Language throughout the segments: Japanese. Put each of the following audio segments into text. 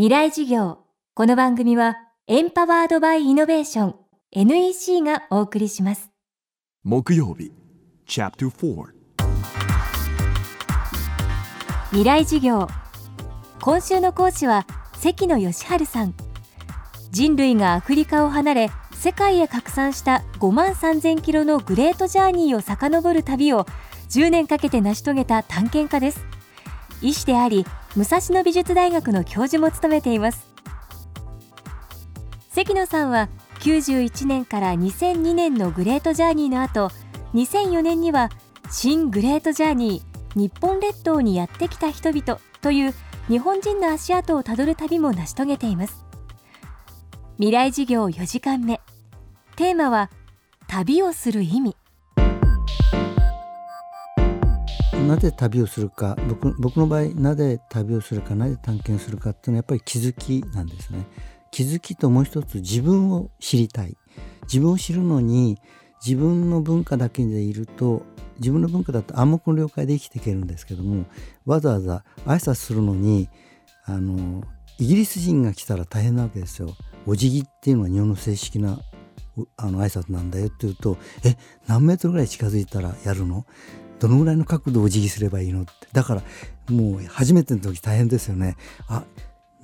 未来事業。この番組はエンパワードバイイノベーション NEC がお送りします。木曜日チャプター4未来事業。今週の講師は関野義治さん。人類がアフリカを離れ世界へ拡散した5万3000キロのグレートジャーニーを遡る旅を10年かけて成し遂げた探検家です。医師であり武蔵野美術大学の教授も務めています。関野さんは91年から2002年のグレートジャーニーの後2004年には新グレートジャーニー日本列島にやってきた人々という日本人の足跡をたどる旅も成し遂げています。未来事業4時間目。テーマは旅をする意味。なぜ旅をするか僕僕の場合なぜ旅をするかなぜ探検するかっていうのはやっぱり気づきなんですね。気づきともう一つ自分を知りたい。自分を知るのに自分の文化だけでいると自分の文化だと暗黙の了解で生きていけるんですけどもわざわざ挨拶するのにあのイギリス人が来たら大変なわけですよ。お辞儀っていうのは日本の正式なあの挨拶なんだよって言うと「え何メートルぐらい近づいたらやるの？どのぐらいの角度をお辞儀すればいいの?」ってだからもう初めての時大変ですよね。あ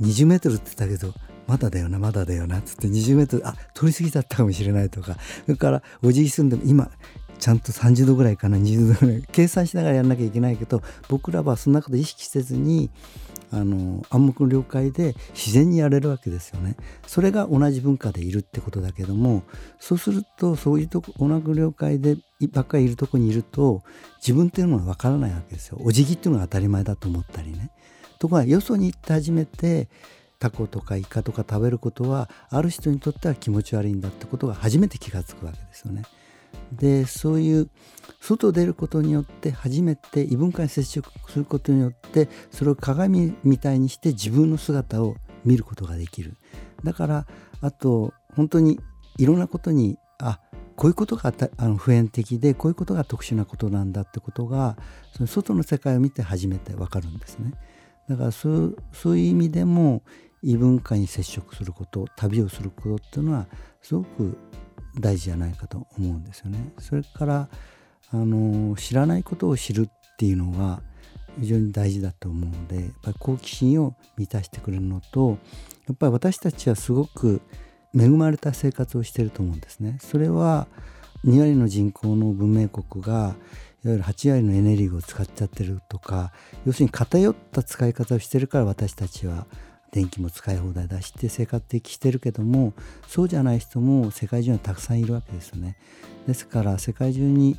20メートルって言ったけどまだだよなまだだよなっつって20メートルあ取り過ぎちゃったかもしれないとかそれからお辞儀するんでも今ちゃんと30度ぐらいかな20度ぐらい計算しながらやんなきゃいけないけど僕らはそんなこと意識せずにあの暗黙の了解で自然にやれるわけですよね。それが同じ文化でいるってことだけどもそうするとそういうとこ同じ了解でばっかりいるとこにいると自分っていうのは分からないわけですよ。お辞儀っていうのが当たり前だと思ったりね。ところがよそに行って初めてタコとかイカとか食べることはある人にとっては気持ち悪いんだってことが初めて気が付くわけですよね。でそういう外出ることによって初めて異文化に接触することによってそれを鏡みたいにして自分の姿を見ることができるだからあと本当にいろんなことにあこういうことがあの普遍的でこういうことが特殊なことなんだってことがその外の世界を見て初めてわかるんですね。だからそうそういう意味でも異文化に接触すること旅をすることっていうのはすごく大事じゃないかと思うんですよね。それからあの知らないことを知るっていうのは非常に大事だと思うのでやっぱり好奇心を満たしてくれるのとやっぱり私たちはすごく恵まれた生活をしてると思うんですね。それは2割の人口の文明国がいわゆる8割のエネルギーを使っちゃってるとか要するに偏った使い方をしてるから私たちは電気も使い放題出して生活的してるけどもそうじゃない人も世界中にはたくさんいるわけですよね。ですから世界中に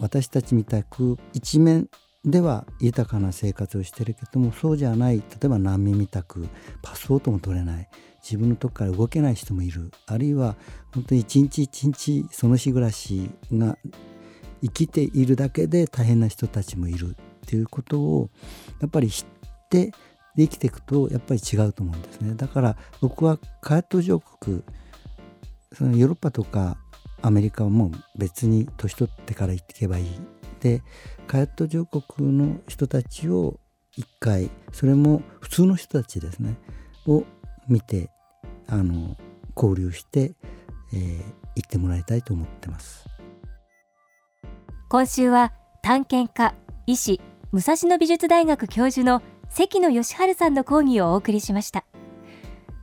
私たちみたく一面では豊かな生活をしてるけどもそうじゃない例えば難民みたくパスポートも取れない自分のとこから動けない人もいるあるいは本当に一日一日その日暮らしが生きているだけで大変な人たちもいるっていうことをやっぱり知ってで生きていくとやっぱり違うと思うんですね。だから僕はカヤット上国そのヨーロッパとかアメリカはもう別に年取ってから行っていけばいい。でカヤット上国の人たちを一回それも普通の人たちですね。を見てあの交流して、えー、行ってもらいたいと思ってます。今週は探検家医師武蔵野美術大学教授の関野義治さんの講義をお送りしました。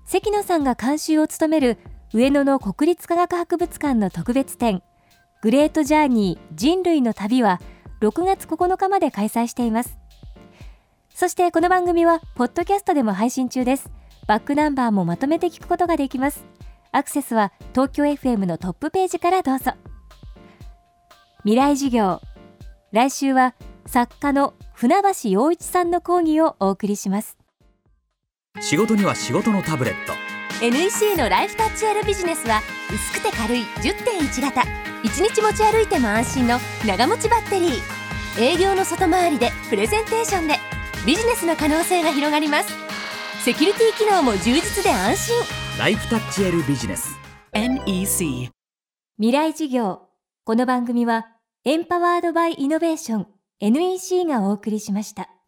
関野さんが監修を務める上野の国立科学博物館の特別展グレートジャーニー人類の旅は6月9日まで開催しています。そしてこの番組はポッドキャストでも配信中です。バックナンバーもまとめて聞くことができます。アクセスは東京 FM のトップページからどうぞ。未来事業来週は作家の船橋陽一さんの講義をお送りします。仕事には仕事のタブレット。NEC のライフタッチ R ビジネスは薄くて軽い10.1型1日持ち歩いても安心の長持ちバッテリー。営業の外回りでプレゼンテーションで。ビジネスの可能性が広がります。セキュリティ機能も充実で安心。ライフタッチ L ビジネス。NEC 未来事業。この番組はエンパワードバイイノベーション NEC がお送りしました。